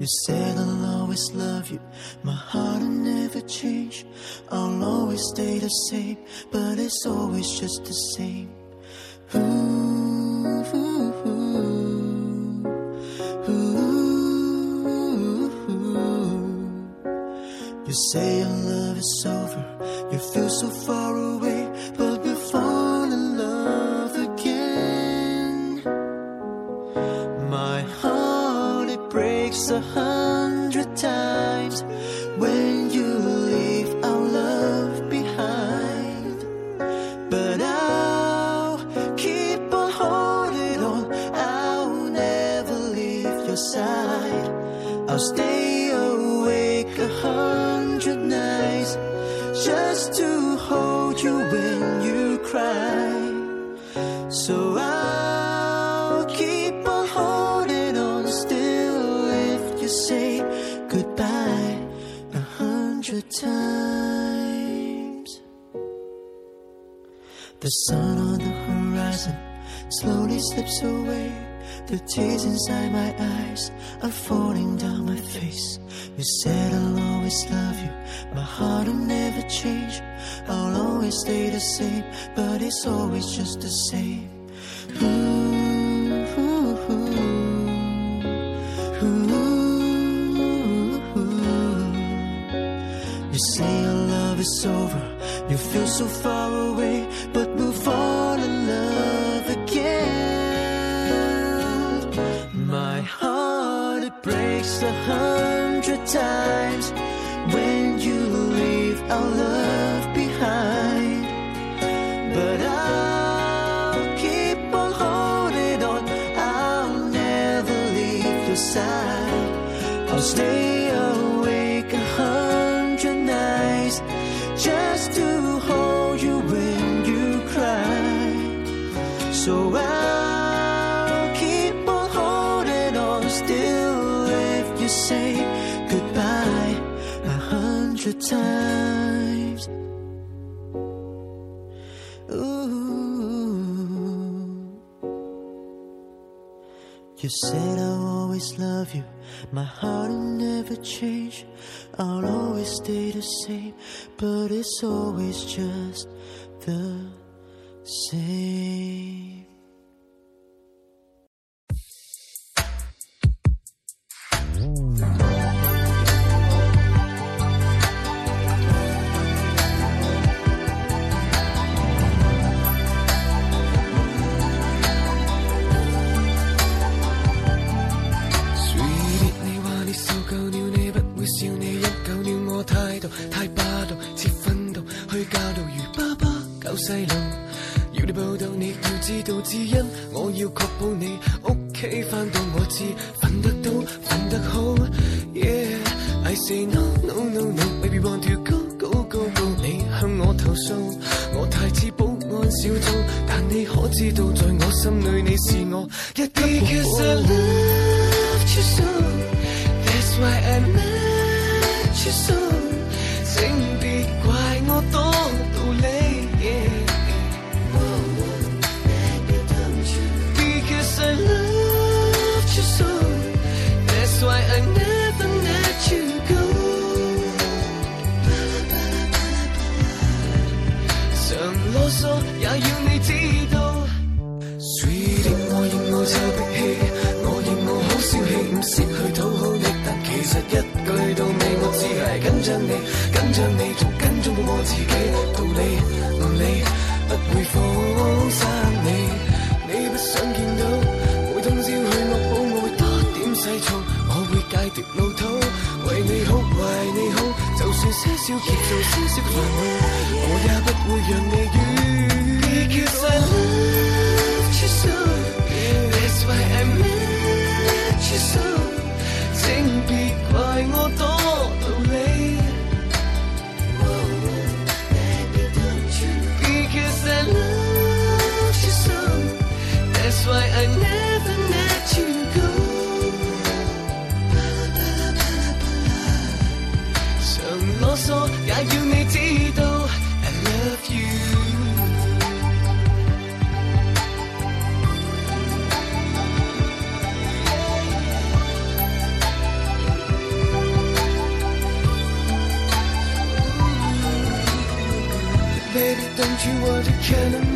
You said I'll always love you, my heart will never change. I'll always stay the same, but it's always just the same. Ooh, ooh, ooh, ooh. You say your love is over, you feel so far away, say goodbye a hundred times. The sun on the horizon slowly slips away. The tears inside my eyes are falling down my face. You said I'll always love you, my heart will never change. I'll always stay the same, but it's always just the same. Ooh, say your love is over, you feel so far away, but we'll fall in love again. My heart it breaks a hundred times when you leave our love behind. But I'll keep on holding on. I'll never leave your side. I'll stay said I'll always love you, my heart will never change. I'll always stay the same, but it's always just the same. 细路。要你报道，你要知道，只因我要确保你屋企翻到我知，瞓得到，瞓得好。Yeah，I say no no no no，baby want to go go go go，你向我投诉，我太似保安小组，但你可知道，在我心里你是我一级宝宝。loved you so. That's why I met you so. 请别怪我多 實一句到尾我只係緊張你，緊張你，仲緊張到我自己，道理唔理，不會放生你。你不想見到，每通宵去惡補，我會多點細燥，我會戒掉老土，為你好，為你好，就算些少劫數，些少煩惱，我也不會讓你怨。Because I love you so, that's why I met you so。why I never let you go. 想囉嗦也要你知道，I oh, love you. Baby, don't you worry, can I?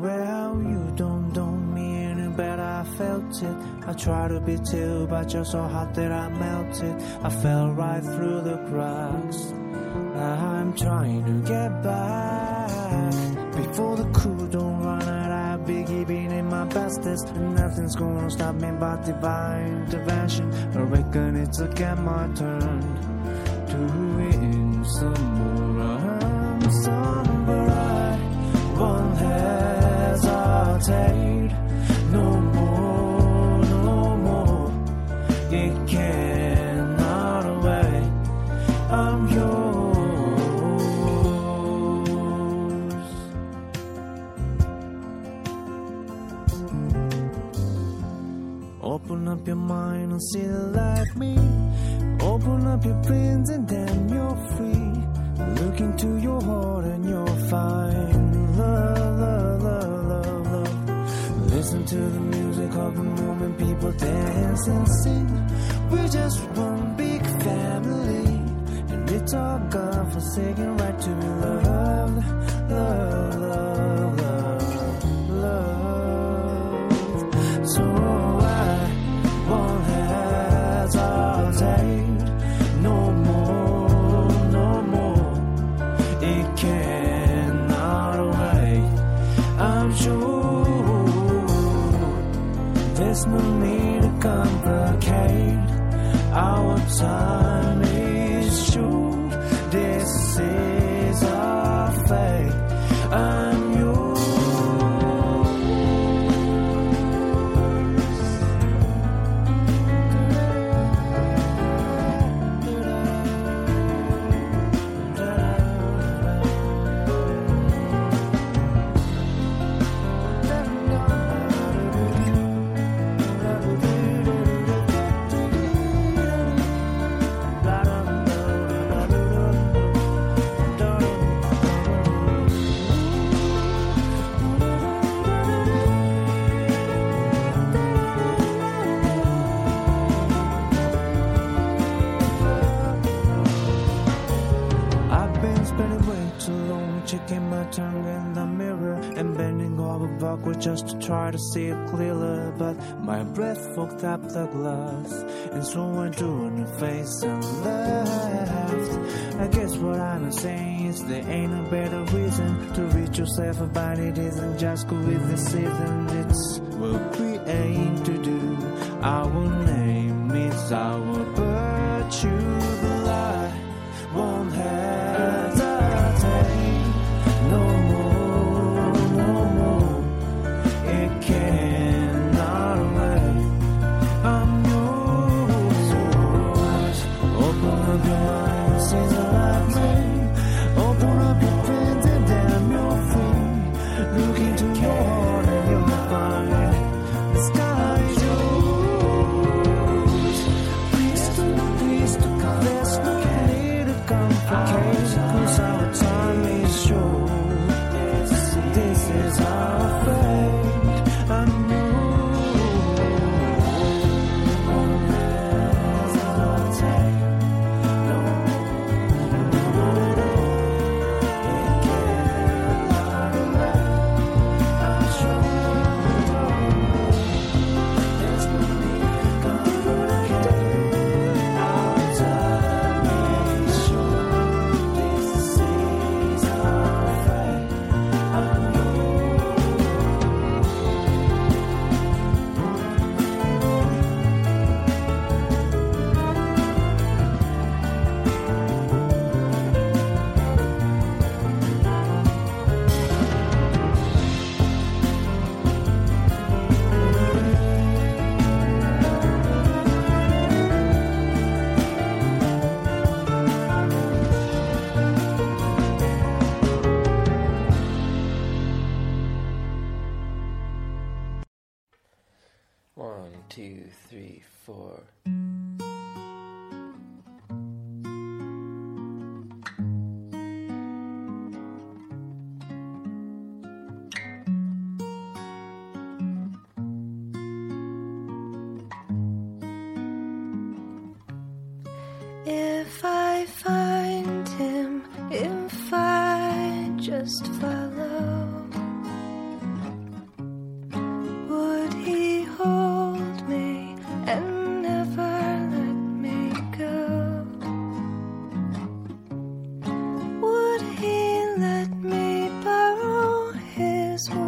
Well, you don't know me any better, I felt it. I tried to be too, but you're so hot that I melted. I fell right through the cracks. Now I'm trying to get back. Before the crew don't run out, I'll be giving it my bestest. And nothing's gonna stop me but divine intervention. I reckon it's again my turn to win some more. I'm some, to see it clearer. But my breath fogged up the glass, and so I in the face and left. I guess what I'm saying is there ain't a better reason to reach yourself about it isn't just criticism. It's what we aim to do. Our name is our virtue, two, three, four. this world.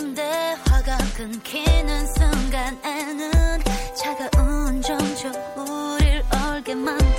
근데 화가 끊기는 순간에는 차가운 정적 우릴 얼게 만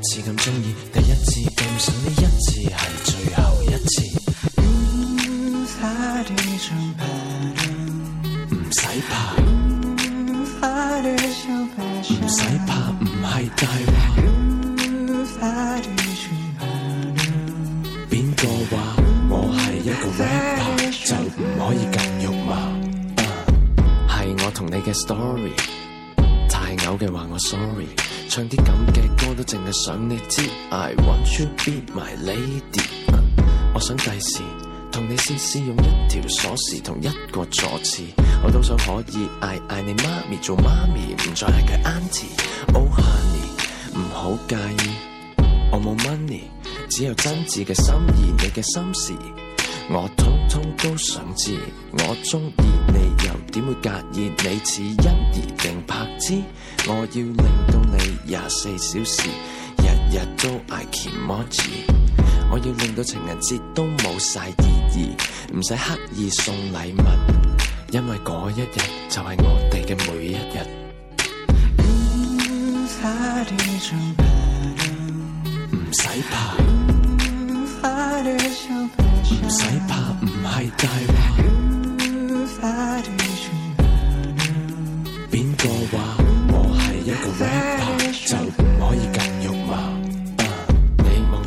次咁中意，第一次咁想，呢一次係最後一次。唔使怕，唔使怕，唔係大話。邊個話我係一個 rapper 就唔可以咁肉麻？啊係我同你嘅 story，太嘔嘅話我 sorry，唱啲咁嘅 歌都淨係想你知，I want you be my lady，啊我想第時同你試試用一條鎖匙同一個座廁，我都想可以嗌嗌你媽咪做媽咪，唔再係佢 auntie，oh honey，唔好介意。我冇 money，只有真摯嘅心意，你嘅心事，我通通都想知。我中意你，又點會介意你似欣宜定柏芝？我要令到你 廿四小時，日日都嗌 emoji。我要令到情人節都冇晒意義，唔使刻意送禮物，因為嗰一日就係我哋嘅每一日。唔使怕，唔使怕，唔係大話。邊個話我係一個 rapper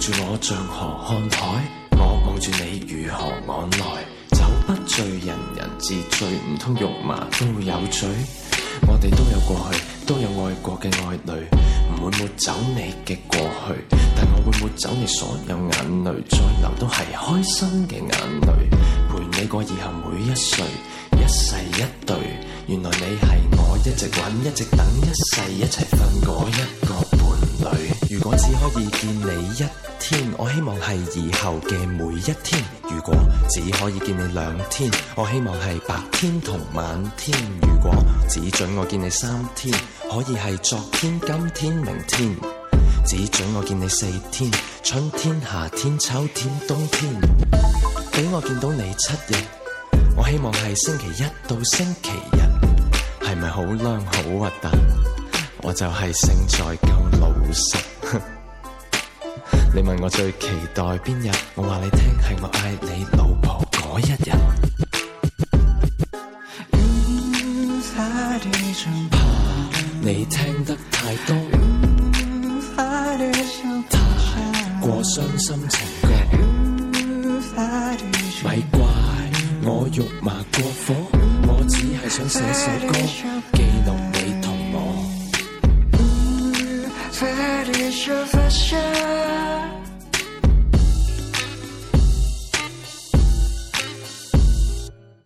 住我像河看海，我望住你如何往來。酒不醉人人自醉，唔通肉麻都有罪？我哋都有過去，都有愛過嘅愛侶，唔會抹走你嘅過去，但我會抹走你所有眼淚，再流都係開心嘅眼淚，陪你過以後每一歲，一世一對。原來你係我一直揾、一直等、一世一齊瞓嗰一個伴侶。 如果只可以見你一天，我希望係以後嘅每一天。如果只可以見你兩天，我希望係白天同晚天。如果只准我見你三天，可以係昨天、今天、明天。只准我見你四天，春天、夏天、秋天、冬天。俾我見到你七日，我希望係星期一到星期日。係咪好靚好核突？我就係勝在夠老實。 你問我最期待邊日？我話你聽係我嗌你老婆嗰一日。